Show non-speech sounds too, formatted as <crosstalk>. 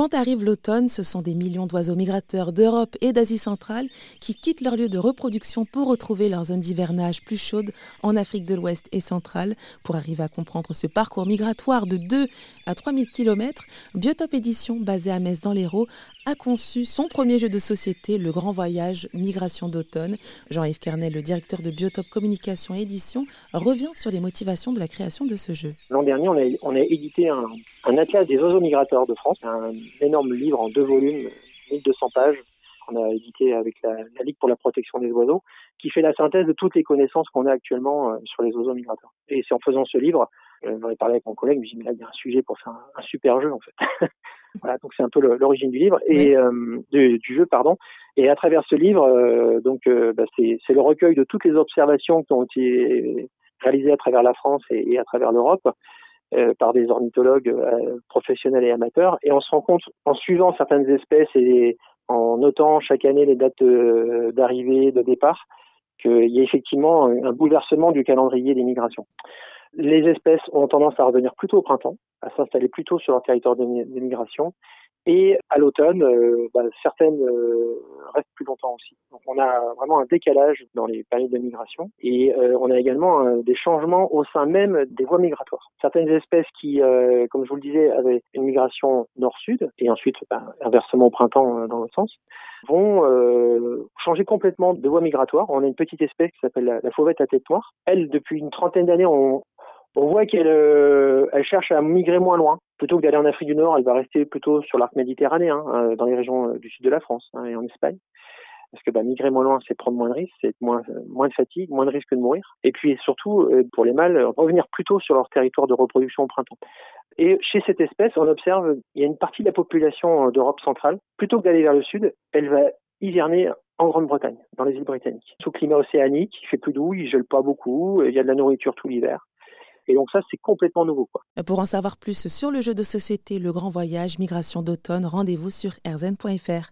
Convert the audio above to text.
Quand arrive l'automne, ce sont des millions d'oiseaux migrateurs d'Europe et d'Asie centrale qui quittent leur lieu de reproduction pour retrouver leur zone d'hivernage plus chaude en Afrique de l'Ouest et centrale. Pour arriver à comprendre ce parcours migratoire de 2 à 3000 km, Biotop Édition, basée à Metz dans l'Hérault, a conçu son premier jeu de société, Le Grand Voyage Migration d'automne. Jean-Yves Kernel, le directeur de Biotop Communication et Édition, revient sur les motivations de la création de ce jeu. L'an dernier, on a, édité un, un atlas des oiseaux migrateurs de France, un énorme livre en deux volumes, 1200 pages, qu'on a édité avec la, Ligue pour la protection des oiseaux, qui fait la synthèse de toutes les connaissances qu'on a actuellement euh, sur les oiseaux migrateurs. Et c'est en faisant ce livre, euh, j'en ai parlé avec mon collègue, il me dit, mais là, il y a un sujet pour faire un, super jeu, en fait. <laughs> voilà, donc c'est un peu l'origine du livre, et euh, du, jeu, pardon. Et à travers ce livre, donc, bah, c'est le recueil de toutes les observations qui ont été réalisées à travers la France et à travers l'Europe, euh, par des ornithologues euh, professionnels et amateurs. Et on se rend compte, en suivant certaines espèces et en notant chaque année les dates euh, d'arrivée, de départ, qu'il y a effectivement un bouleversement du calendrier des migrations. Les espèces ont tendance à revenir plutôt au printemps, à s'installer plutôt sur leur territoire de migration, et à l'automne, euh, bah, certaines euh, restent plus longtemps aussi. Donc on a vraiment un décalage dans les périodes de migration et euh, on a également des changements au sein même des voies migratoires. Certaines espèces qui, comme je vous le disais, avaient une migration nord-sud et ensuite bah, inversement au printemps dans l'autre sens, vont changer complètement de voie migratoire. On a une petite espèce qui s'appelle la, fauvette à tête noire. Elle, depuis une trentaine d'années, on, voit qu'elle euh, elle cherche à migrer moins loin. Plutôt que d'aller en Afrique du Nord, elle va rester plutôt sur l'arc méditerranéen, hein, dans les régions euh, du sud de la France hein, et en Espagne. Parce que bah, migrer moins loin, c'est prendre moins de risques, c'est moins, moins de fatigue, moins de risque de mourir. Et puis surtout, euh, pour les mâles, revenir plutôt sur leur territoire de reproduction au printemps. Et chez cette espèce, on observe, il y a une partie de la population d'Europe centrale, plutôt que d'aller vers le sud, elle va hiverner en Grande-Bretagne, dans les îles britanniques. Sous climat océanique, il fait plus doux, il gèle pas beaucoup, il y a de la nourriture tout l'hiver. Et donc ça, c'est complètement nouveau. Quoi. Pour en savoir plus sur le jeu de société Le Grand Voyage Migration d'automne, rendez-vous sur rzn.fr.